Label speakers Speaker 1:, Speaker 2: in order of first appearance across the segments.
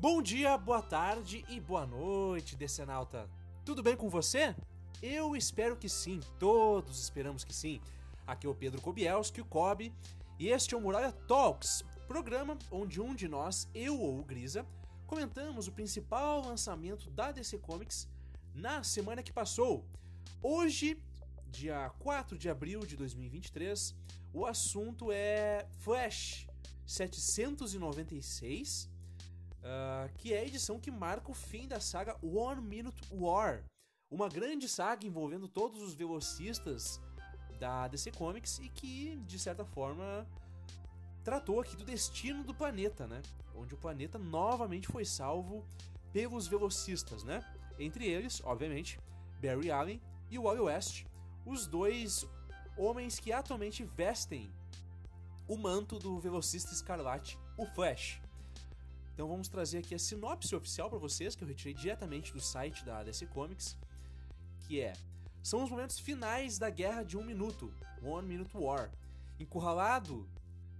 Speaker 1: Bom dia, boa tarde e boa noite, Decenalta. Tudo bem com você? Eu espero que sim, todos esperamos que sim. Aqui é o Pedro Kobielski, o Kobe, e este é o Muralha Talks, programa onde um de nós, eu ou o Grisa, comentamos o principal lançamento da DC Comics na semana que passou. Hoje, dia 4 de abril de 2023, o assunto é Flash 796 uh, que é a edição que marca o fim da saga One Minute War, uma grande saga envolvendo todos os velocistas da DC Comics e que, de certa forma, tratou aqui do destino do planeta, né? Onde o planeta novamente foi salvo pelos velocistas, né? Entre eles, obviamente, Barry Allen e Wally West, os dois homens que atualmente vestem o manto do velocista escarlate, o Flash. Então vamos trazer aqui a sinopse oficial para vocês, que eu retirei diretamente do site da DC Comics, que é: São os momentos finais da Guerra de um Minuto, One Minute War. Encurralado.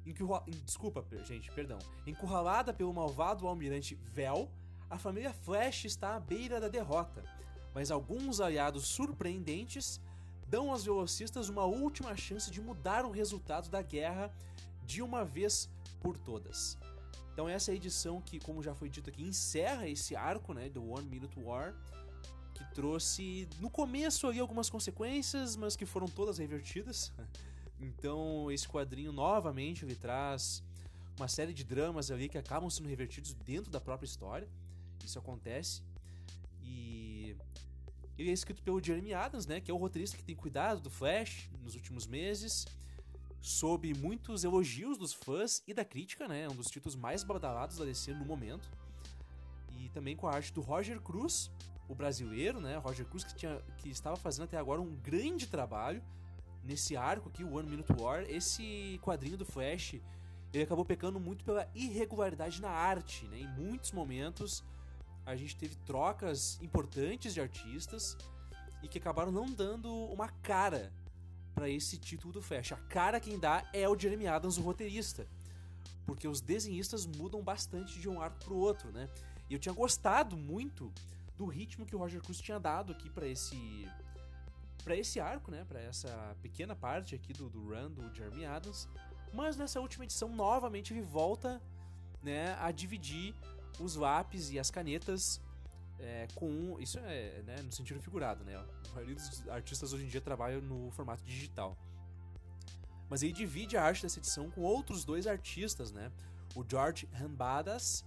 Speaker 1: Encurra, desculpa, gente, perdão. Encurralada pelo malvado almirante Vel, a família Flash está à beira da derrota, mas alguns aliados surpreendentes dão aos velocistas uma última chance de mudar o resultado da guerra de uma vez por todas. Então essa é a edição que, como já foi dito aqui, encerra esse arco, né, do One Minute War, que trouxe no começo ali algumas consequências, mas que foram todas revertidas. Então esse quadrinho novamente ele traz uma série de dramas ali que acabam sendo revertidos dentro da própria história. Isso acontece. E ele é escrito pelo Jeremy Adams, né, que é o roteirista que tem cuidado do Flash nos últimos meses sob muitos elogios dos fãs e da crítica, né? É um dos títulos mais badalados da DC no momento. E também com a arte do Roger Cruz, o brasileiro, né? Roger Cruz que, tinha, que estava fazendo até agora um grande trabalho nesse arco aqui, o One Minute War. Esse quadrinho do Flash, ele acabou pecando muito pela irregularidade na arte, né? Em muitos momentos a gente teve trocas importantes de artistas e que acabaram não dando uma cara para esse título do Flash. A cara quem dá é o Jeremy Adams, o roteirista. Porque os desenhistas mudam bastante de um arco pro outro, né? E eu tinha gostado muito do ritmo que o Roger Cruz tinha dado aqui para esse para esse arco, né, para essa pequena parte aqui do, do run do Jeremy Adams, mas nessa última edição novamente ele volta, né, a dividir os lápis e as canetas é, com. Isso é né, no sentido figurado, né? A maioria dos artistas hoje em dia trabalham no formato digital. Mas ele divide a arte dessa edição com outros dois artistas, né? O George Rambadas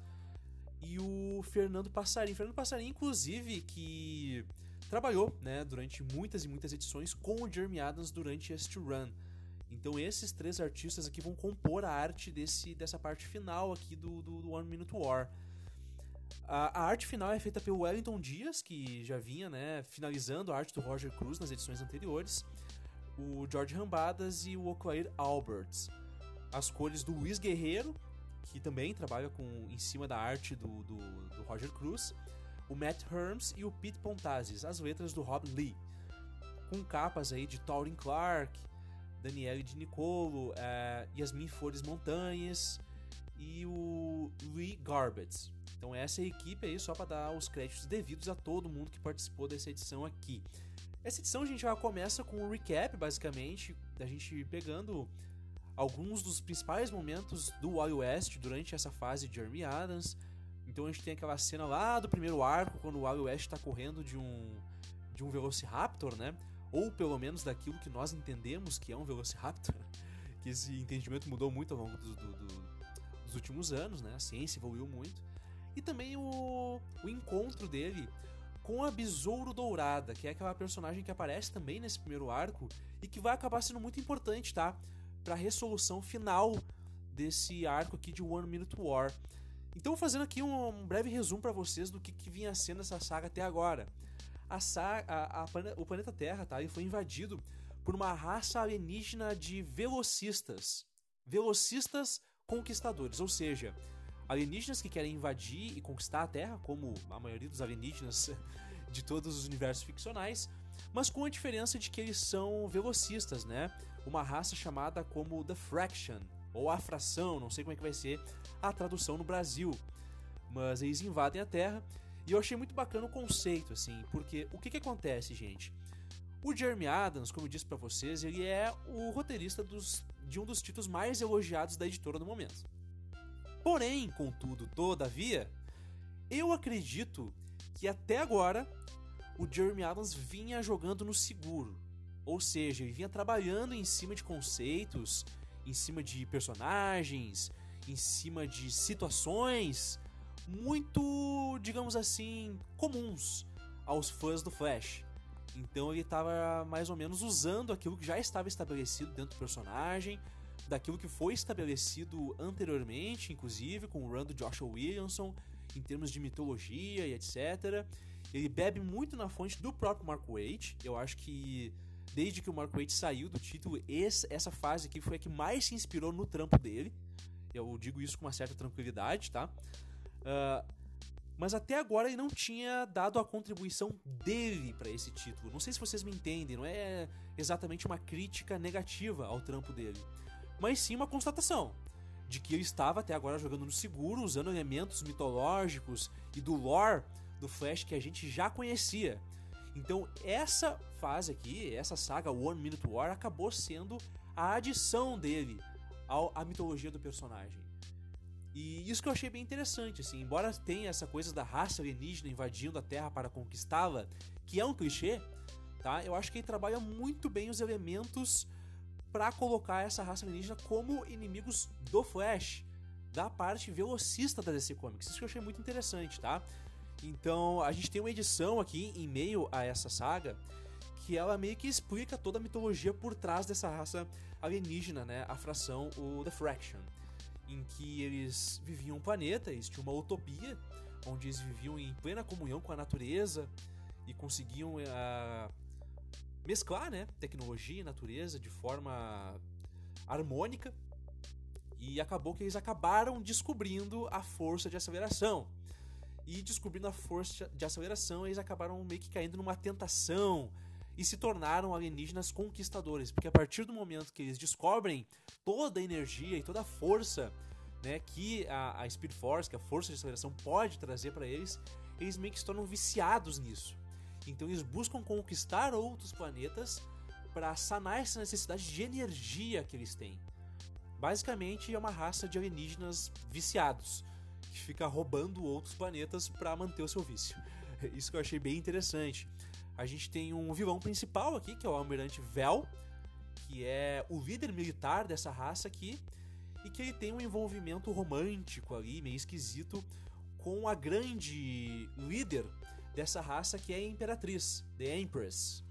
Speaker 1: e o Fernando Passarim. Fernando Passarim, inclusive, que trabalhou né, durante muitas e muitas edições com o Jeremy Adams durante este run. Então esses três artistas aqui vão compor a arte desse, dessa parte final aqui do, do, do One Minute War. A, a, arte final é feita pelo Wellington Dias, que já vinha né, finalizando a arte do Roger Cruz nas edições anteriores, o George Rambadas e o Oclair Alberts. As cores do Luiz Guerreiro, que também trabalha com em cima da arte do, do, do Roger Cruz, o Matt Herms e o Pete Pontazes, as letras do Rob Lee. Com capas aí de Taurin Clark, Daniele de Nicolo, é, Yasmin Flores Montanhas e o Lee Garbett. Então essa é a equipe aí só para dar os créditos devidos a todo mundo que participou dessa edição aqui. Essa edição a gente já começa com um recap, basicamente, da gente pegando alguns dos principais momentos do Wild West durante essa fase de Jeremy Adams. Então a gente tem aquela cena lá do primeiro arco, quando o Wild West está correndo de um, de um Velociraptor, né? Ou pelo menos daquilo que nós entendemos que é um Velociraptor. Que esse entendimento mudou muito ao longo do, do, do, dos últimos anos, né? A ciência evoluiu muito e também o, o encontro dele com a Besouro Dourada, que é aquela personagem que aparece também nesse primeiro arco e que vai acabar sendo muito importante, tá? Para a resolução final desse arco aqui de One Minute War. Então, fazendo aqui um, um breve resumo para vocês do que, que, vinha sendo essa saga até agora. A saga, a, a, o planeta Terra, tá? Ele foi invadido por uma raça alienígena de velocistas. Velocistas conquistadores, ou seja, alienígenas que querem invadir e conquistar a Terra, como a maioria dos alienígenas de todos os universos ficcionais, mas com a diferença de que eles são velocistas, né? Uma raça chamada como The Fraction, ou a fração, não sei como é que vai ser a tradução no Brasil. Mas eles invadem a Terra e eu achei muito bacana o conceito, assim, porque o que que acontece, gente? O Jeremy Adams, como eu disse para vocês, ele é o roteirista dos, de um dos títulos mais elogiados da editora no momento. Porém, contudo, todavia, eu acredito que até agora o Jeremy Adams vinha jogando no seguro. Ou seja, ele vinha trabalhando em cima de conceitos, em cima de personagens, em cima de situações muito, digamos assim, comuns aos fãs do Flash. Então ele estava mais ou menos usando aquilo que já estava estabelecido dentro do personagem, daquilo que foi estabelecido anteriormente, inclusive com o run do Joshua Williamson, em termos de mitologia e etc. Ele bebe muito na fonte do próprio Mark Waid. Eu acho que desde que o Mark Waid saiu do título, essa fase aqui foi a que mais se inspirou no trampo dele. Eu digo isso com uma certa tranquilidade, tá? Uh, mas até agora ele não tinha dado a contribuição dele para esse título. Não sei se vocês me entendem, não é exatamente uma crítica negativa ao trampo dele, mas sim uma constatação de que ele estava até agora jogando no seguro, usando elementos mitológicos e do lore do Flash que a gente já conhecia. Então, essa fase aqui, essa saga One Minute War, acabou sendo a adição dele ao, à mitologia do personagem. E isso que eu achei bem interessante, assim, embora tenha essa coisa da raça alienígena invadindo a Terra para conquistá-la, que é um clichê, tá? Eu acho que ele trabalha muito bem os elementos para colocar essa raça alienígena como inimigos do Flash, da parte velocista da DC Comics. Isso que eu achei muito interessante, tá? Então, a gente tem uma edição aqui em meio a essa saga que ela meio que explica toda a mitologia por trás dessa raça alienígena, né? A fração, o The Fraction em que eles viviam um planeta, eles tinham uma utopia, onde eles viviam em plena comunhão com a natureza e conseguiam uh, mesclar né, tecnologia e natureza de forma harmônica. E acabou que eles acabaram descobrindo a força de aceleração. E descobrindo a força de aceleração, eles acabaram meio que caindo numa tentação e se tornaram alienígenas conquistadores, porque a partir do momento que eles descobrem toda a energia e toda a força né, que a, a Speed Force, que a força de aceleração pode trazer para eles, eles meio que se tornam viciados nisso. Então eles buscam conquistar outros planetas para sanar essa necessidade de energia que eles têm. Basicamente é uma raça de alienígenas viciados que fica roubando outros planetas para manter o seu vício. Isso que eu achei bem interessante. A gente tem um vilão principal aqui, que é o Almirante Vel, que é o líder militar dessa raça aqui, e que ele tem um envolvimento romântico ali, meio esquisito, com a grande líder dessa raça, que é Imperatriz, The Empress,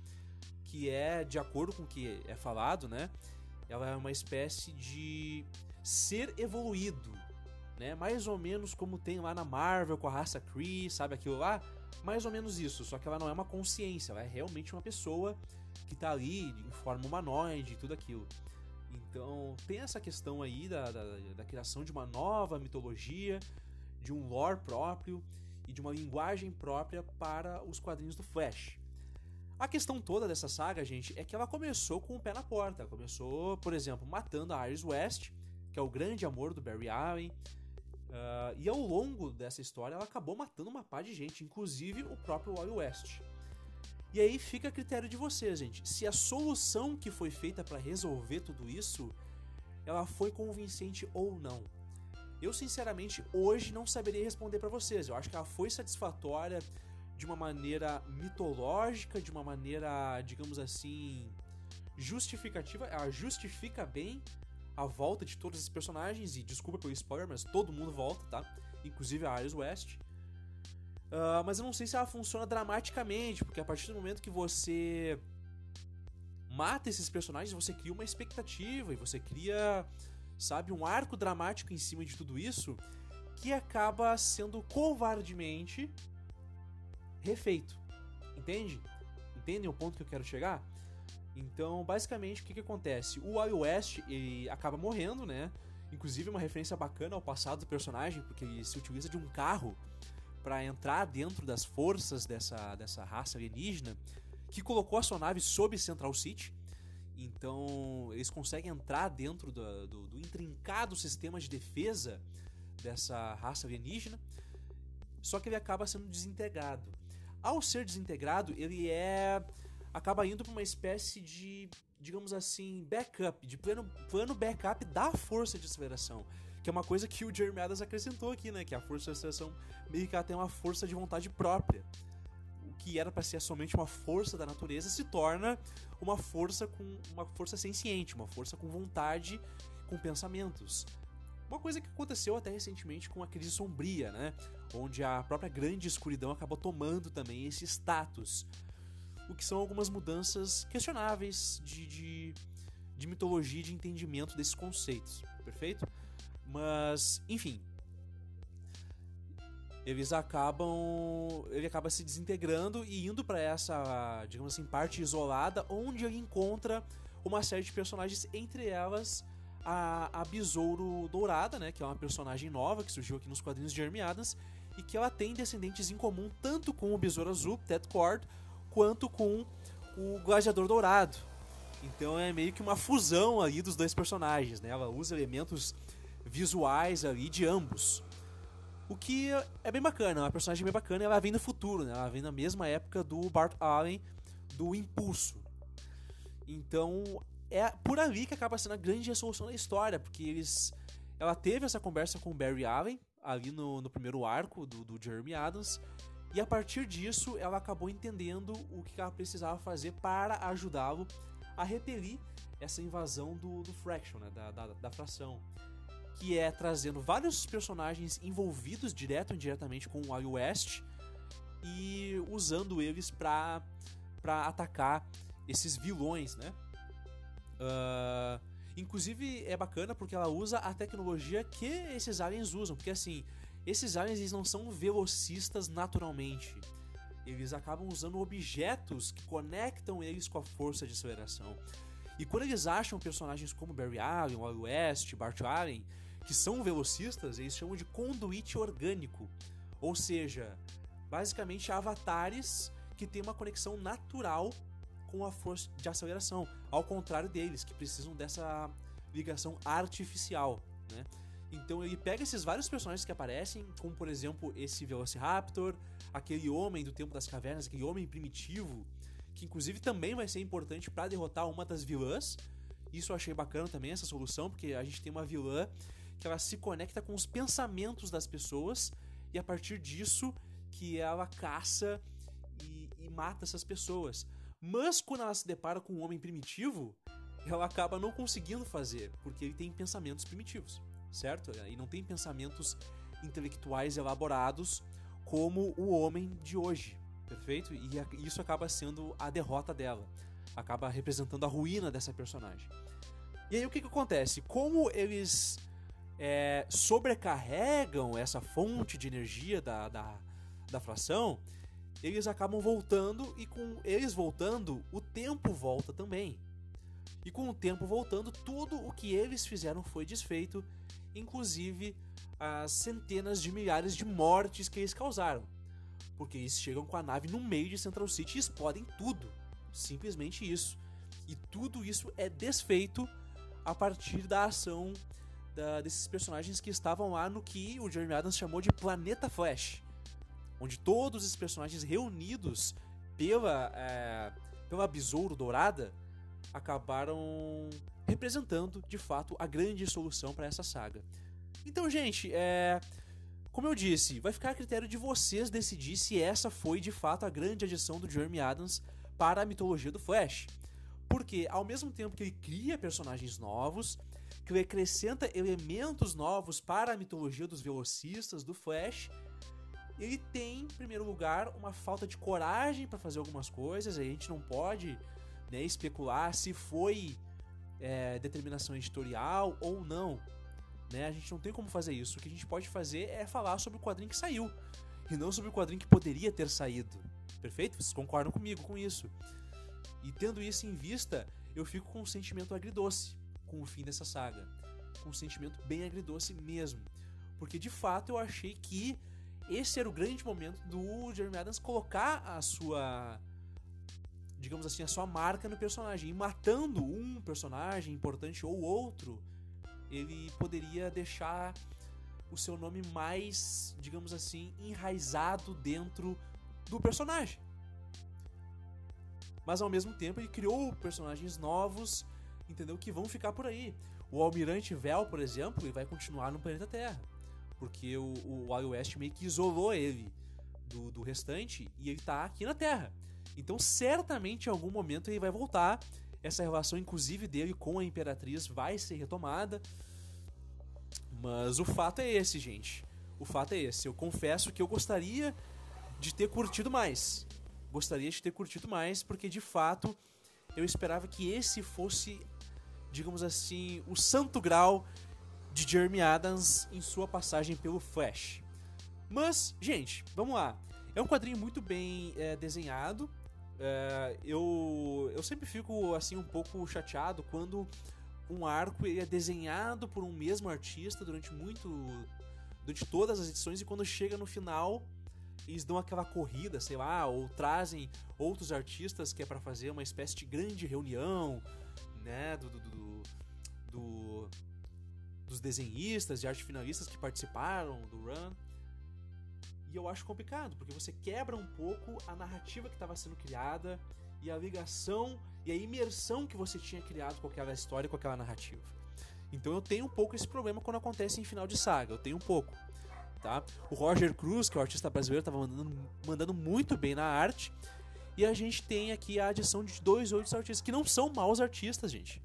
Speaker 1: que é, de acordo com o que é falado, né, ela é uma espécie de ser evoluído, né, mais ou menos como tem lá na Marvel com a raça Kree, sabe aquilo lá? mais ou menos isso, só que ela não é uma consciência, ela é realmente uma pessoa que tá ali em forma humanoide e tudo aquilo. Então tem essa questão aí da, da, da, criação de uma nova mitologia, de um lore próprio e de uma linguagem própria para os quadrinhos do Flash. A questão toda dessa saga, gente, é que ela começou com o pé na porta. Começou, por exemplo, matando a Iris West, que é o grande amor do Barry Allen. Uh, e ao longo dessa história, ela acabou matando uma pá de gente, inclusive o próprio Wally West. E aí fica a critério de vocês, gente. Se a solução que foi feita para resolver tudo isso, ela foi convincente ou não. Eu sinceramente hoje não saberia responder para vocês. Eu acho que ela foi satisfatória de uma maneira mitológica, de uma maneira, digamos assim, justificativa. Ela justifica bem a volta de todos esses personagens, e desculpa pelo spoiler, mas todo mundo volta, tá? Inclusive a Iris West. Uh, mas eu não sei se ela funciona dramaticamente, porque a partir do momento que você mata esses personagens, você cria uma expectativa e você cria, sabe, um arco dramático em cima de tudo isso que acaba sendo covardemente refeito. Entende? Entendem o ponto que eu quero chegar? Então, basicamente, o que, que acontece? O Wild West ele acaba morrendo, né? Inclusive, uma referência bacana ao passado do personagem, porque ele se utiliza de um carro para entrar dentro das forças dessa, dessa raça alienígena que colocou a sua nave sob Central City. Então, eles conseguem entrar dentro do, do, do intrincado sistema de defesa dessa raça alienígena. só que ele acaba sendo desintegrado. Ao ser desintegrado, ele é acaba indo para uma espécie de, digamos assim, backup, de plano, plano backup da força de aceleração. Que é uma coisa que o Jeremy Adams acrescentou aqui, né? Que a força de aceleração meio que ela tem uma força de vontade própria. Que era para ser somente uma força da natureza se torna uma força com uma força senciente, uma força com vontade, com pensamentos. Uma coisa que aconteceu até recentemente com a crise sombria, né? Onde a própria grande escuridão acabou tomando também esse status. O que são algumas mudanças questionáveis de, de, de mitologia e de entendimento desses conceitos, perfeito? Mas, enfim. Eles acabam. Ele acaba se desintegrando e indo para essa, digamos assim, parte isolada, onde ele encontra uma série de personagens, entre elas a, a Besouro Dourada, né? Que é uma personagem nova que surgiu aqui nos quadrinhos de Jeremy e que ela tem descendentes em comum tanto com o Besouro Azul, Ted Cord, quanto com o Gladiador Dourado. Então é meio que uma fusão ali dos dois personagens, né? Ela usa elementos visuais ali de ambos. O que é bem bacana, é uma personagem bem bacana, ela vem no futuro, né? Ela vem na mesma época do Bart Allen do Impulso. Então, é por ali que acaba sendo a grande resolução da história, porque eles. Ela teve essa conversa com o Barry Allen, ali no, no primeiro arco do, do Jeremy Adams, e a partir disso ela acabou entendendo o que ela precisava fazer para ajudá-lo a repelir essa invasão do, do Fraction, né, da, da, da fração. Que é trazendo vários personagens envolvidos direto ou indiretamente com o Wild West e usando eles para atacar esses vilões, né? Uh, inclusive é bacana porque ela usa a tecnologia que esses aliens usam, porque assim, esses aliens eles não são velocistas naturalmente. Eles acabam usando objetos que conectam eles com a força de aceleração. E quando eles acham personagens como Barry Allen, Wally West, Bart Allen, que são velocistas, eles chamam de conduíte orgânico. Ou seja, basicamente avatares que têm uma conexão natural com a força de aceleração, ao contrário deles, que precisam dessa ligação artificial, né? Então ele pega esses vários personagens que aparecem, como por exemplo esse Velociraptor, aquele homem do Tempo das Cavernas, aquele homem primitivo, que inclusive também vai ser importante para derrotar uma das vilãs. Isso eu achei bacana também, essa solução, porque a gente tem uma vilã que ela se conecta com os pensamentos das pessoas e a partir disso que ela caça e, e mata essas pessoas. Mas quando ela se depara com um homem primitivo, ela acaba não conseguindo fazer, porque ele tem pensamentos primitivos, certo? E não tem pensamentos intelectuais elaborados como o homem de hoje, perfeito? E isso acaba sendo a derrota dela, acaba representando a ruína dessa personagem. E aí o que, que acontece? Como eles é, sobrecarregam essa fonte de energia da, da, da fração, eles acabam voltando e com eles voltando, o tempo volta também. E com o tempo voltando, tudo o que eles fizeram foi desfeito, inclusive as centenas de milhares de mortes que eles causaram. Porque eles chegam com a nave no meio de Central City e explodem tudo. Simplesmente isso. E tudo isso é desfeito a partir da ação da, desses personagens que estavam lá no que o Jeremy Adams chamou de Planeta Flash onde todos os personagens reunidos pela, é, pela Besouro Dourada acabaram representando de fato a grande solução para essa saga. Então, gente, é, como eu disse, vai ficar a critério de vocês decidir se essa foi de fato a grande adição do Jeremy Adams para a mitologia do Flash. Porque ao mesmo tempo que ele cria personagens novos, que acrescenta elementos novos para a mitologia dos velocistas do Flash, ele tem, em primeiro lugar, uma falta de coragem para fazer algumas coisas. A gente não pode né, especular se foi é, determinação editorial ou não. Né? A gente não tem como fazer isso. O que a gente pode fazer é falar sobre o quadrinho que saiu e não sobre o quadrinho que poderia ter saído. Perfeito? Vocês concordam comigo com isso? E tendo isso em vista, eu fico com um sentimento agridoce com o fim dessa saga. Com um sentimento bem agridoce mesmo. Porque de fato eu achei que esse era o grande momento do Jeremy Adams colocar a sua digamos assim, a sua marca no personagem. E matando um personagem importante ou outro, ele poderia deixar o seu nome mais, digamos assim, enraizado dentro do personagem. Mas ao mesmo tempo ele criou personagens novos, entendeu? Que vão ficar por aí. O Almirante Vel, por exemplo, ele vai continuar no planeta Terra. Porque o, o Wild West meio que isolou ele do, do restante e ele tá aqui na Terra. Então, certamente, em algum momento, ele vai voltar. Essa relação, inclusive, dele com a Imperatriz vai ser retomada. Mas o fato é esse, gente. O fato é esse. Eu confesso que eu gostaria de ter curtido mais. Gostaria de ter curtido mais, porque de fato eu esperava que esse fosse, digamos assim, o santo grau de Jeremy Adams em sua passagem pelo Flash. Mas, gente, vamos lá. É um quadrinho muito bem é, desenhado. É, eu, eu sempre fico assim um pouco chateado quando um arco é desenhado por um mesmo artista durante muito durante todas as edições e quando chega no final eles dão aquela corrida, sei lá, ou trazem outros artistas que é para fazer uma espécie de grande reunião, né, do, do, do, do dos desenhistas e arte finalistas que participaram do run. E eu acho complicado, porque você quebra um pouco a narrativa que estava sendo criada e a ligação e a imersão que você tinha criado com aquela história, com aquela narrativa. Então eu tenho um pouco esse problema quando acontece em final de saga, eu tenho um pouco. Tá? O Roger Cruz, que é o artista brasileiro, estava mandando, mandando muito bem na arte. E a gente tem aqui a adição de dois outros artistas que não são maus artistas, gente.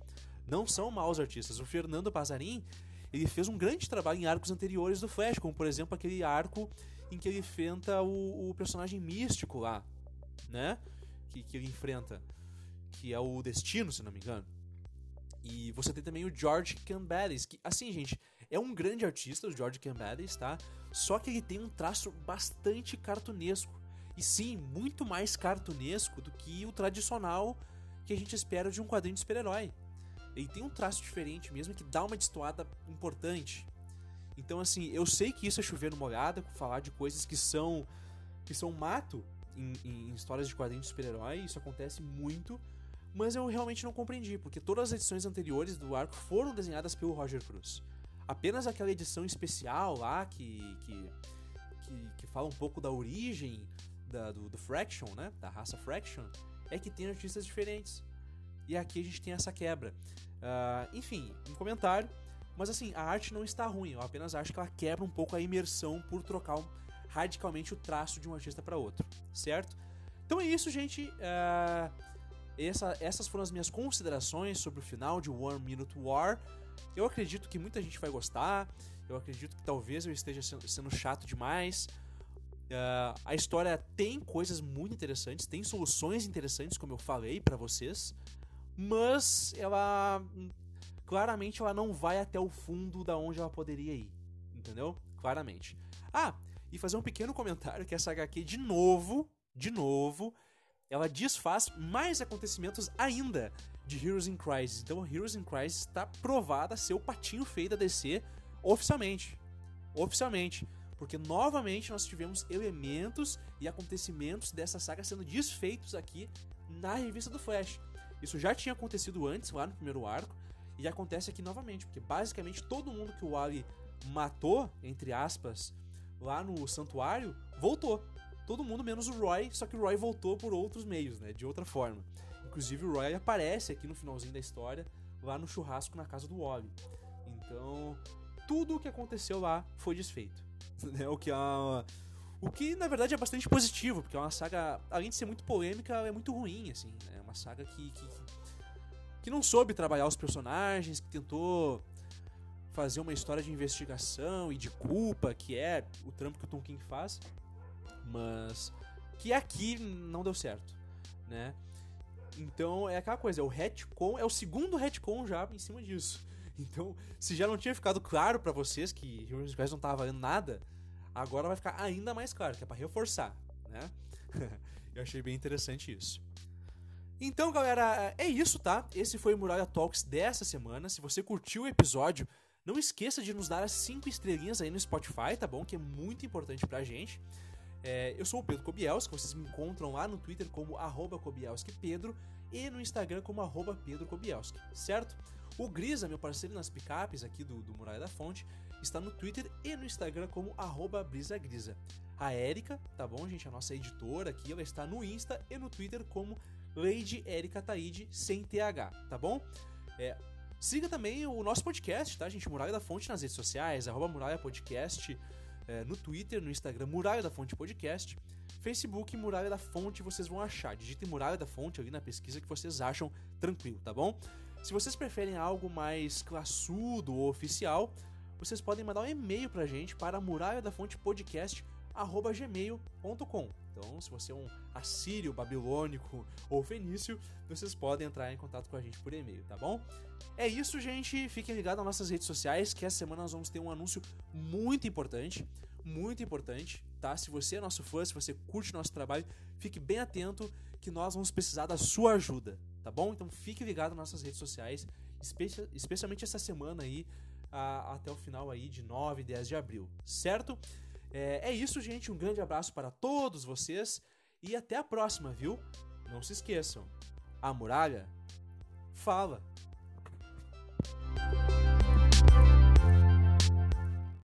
Speaker 1: Não são maus artistas. O Fernando Pazarin, ele fez um grande trabalho em arcos anteriores do Flash, como por exemplo aquele arco em que ele enfrenta o, o personagem místico lá, né? Que, que ele enfrenta, que é o Destino, se não me engano. E você tem também o George Cambalis, que, assim, gente, é um grande artista, o George Cambalis, tá? Só que ele tem um traço bastante cartunesco. E sim, muito mais cartunesco do que o tradicional que a gente espera de um quadrinho de super-herói. Ele tem um traço diferente mesmo que dá uma destoada importante. Então, assim, eu sei que isso é chover no molhado, falar de coisas que são que são mato em, em, histórias de quadrinhos de super-herói, isso acontece muito, mas eu realmente não compreendi, porque todas as edições anteriores do arco foram desenhadas pelo Roger Cruz. Apenas aquela edição especial lá que, que, que, que fala um pouco da origem da, do, do Fraction, né? Da raça Fraction, é que tem artistas diferentes. E aqui a gente tem essa quebra. Uh, enfim, um comentário. Mas assim, a arte não está ruim, eu apenas acho que ela quebra um pouco a imersão por trocar radicalmente o traço de um artista para outro, certo? Então é isso, gente. Uh, essa, essas foram as minhas considerações sobre o final de One Minute War. Eu acredito que muita gente vai gostar. Eu acredito que talvez eu esteja sendo chato demais. Uh, a história tem coisas muito interessantes, tem soluções interessantes, como eu falei para vocês, mas ela claramente ela não vai até o fundo da onde ela poderia ir, entendeu? Claramente. Ah, e fazer um pequeno comentário que essa HQ de novo, de novo, ela desfaz mais acontecimentos ainda de Heroes in Crisis. Então, Heroes in Crisis está provada a ser o patinho feio da DC oficialmente. Oficialmente. Porque novamente nós tivemos elementos e acontecimentos dessa saga sendo desfeitos aqui na revista do Flash. Isso já tinha acontecido antes, lá no primeiro arco, e acontece aqui novamente, porque basicamente todo mundo que o Wally matou, entre aspas, lá no santuário, voltou. Todo mundo menos o Roy, só que o Roy voltou por outros meios, né? De outra forma. Inclusive o Roy aparece aqui no finalzinho da história, lá no churrasco na casa do Wally. Então, tudo o que aconteceu lá foi desfeito. Né? O que é uma... O que, na verdade, é bastante positivo, porque é uma saga, além de ser muito polêmica, é muito ruim, assim. Né? É uma saga que, que, que não soube trabalhar os personagens, que tentou fazer uma história de investigação e de culpa, que é o trampo que o Tom King faz, mas que aqui não deu certo, né? Então é aquela coisa, o retcon é o segundo retcon já em cima disso. Então, se já não tinha ficado claro para vocês que Heroes Quest não tava valendo nada, agora vai ficar ainda mais claro, que é para reforçar, né? Eu achei bem interessante isso. Então, galera, é isso, tá? Esse foi o Muralha Talks dessa semana. Se você curtiu o episódio, não esqueça de nos dar as 5 estrelinhas aí no Spotify, tá bom? Que é muito importante pra gente. É, eu sou o Pedro Kobielski, vocês me encontram lá no Twitter como arroba KobielskiPedro e no Instagram como arroba Pedro Kobielski, certo? O Grisa, meu parceiro nas picapes aqui do, do Muralha da Fonte, está no Twitter e no Instagram como brisagrisa. A Érica, tá bom, gente? A nossa editora aqui, ela está no Insta e no Twitter como Lady Erika Taide sem TH, tá bom? É, siga também o nosso podcast, tá, gente? Muralha da Fonte nas redes sociais, arroba Muralha Podcast, é, no Twitter, no Instagram, Muralha da Fonte Podcast, Facebook, Muralha da Fonte, vocês vão achar. Digitem Muralha da Fonte ali na pesquisa que vocês acham tranquilo, tá bom? Se vocês preferem algo mais classudo ou oficial, vocês podem mandar um e-mail pra gente para muralha da fonte podcast gmail.com. Então, se você é um assírio, babilônico ou fenício, vocês podem entrar em contato com a gente por e-mail, tá bom? É isso, gente. Fiquem ligados nas nossas redes sociais, que essa semana nós vamos ter um anúncio muito importante. Muito importante, tá? Se você é nosso fã, se você curte nosso trabalho, fique bem atento que nós vamos precisar da sua ajuda, tá bom? Então fique ligado nas nossas redes sociais, espe especialmente essa semana aí, a, até o final aí de 9 e 10 de abril, certo? É, é isso, gente. Um grande abraço para todos vocês e até a próxima, viu? Não se esqueçam, a muralha fala.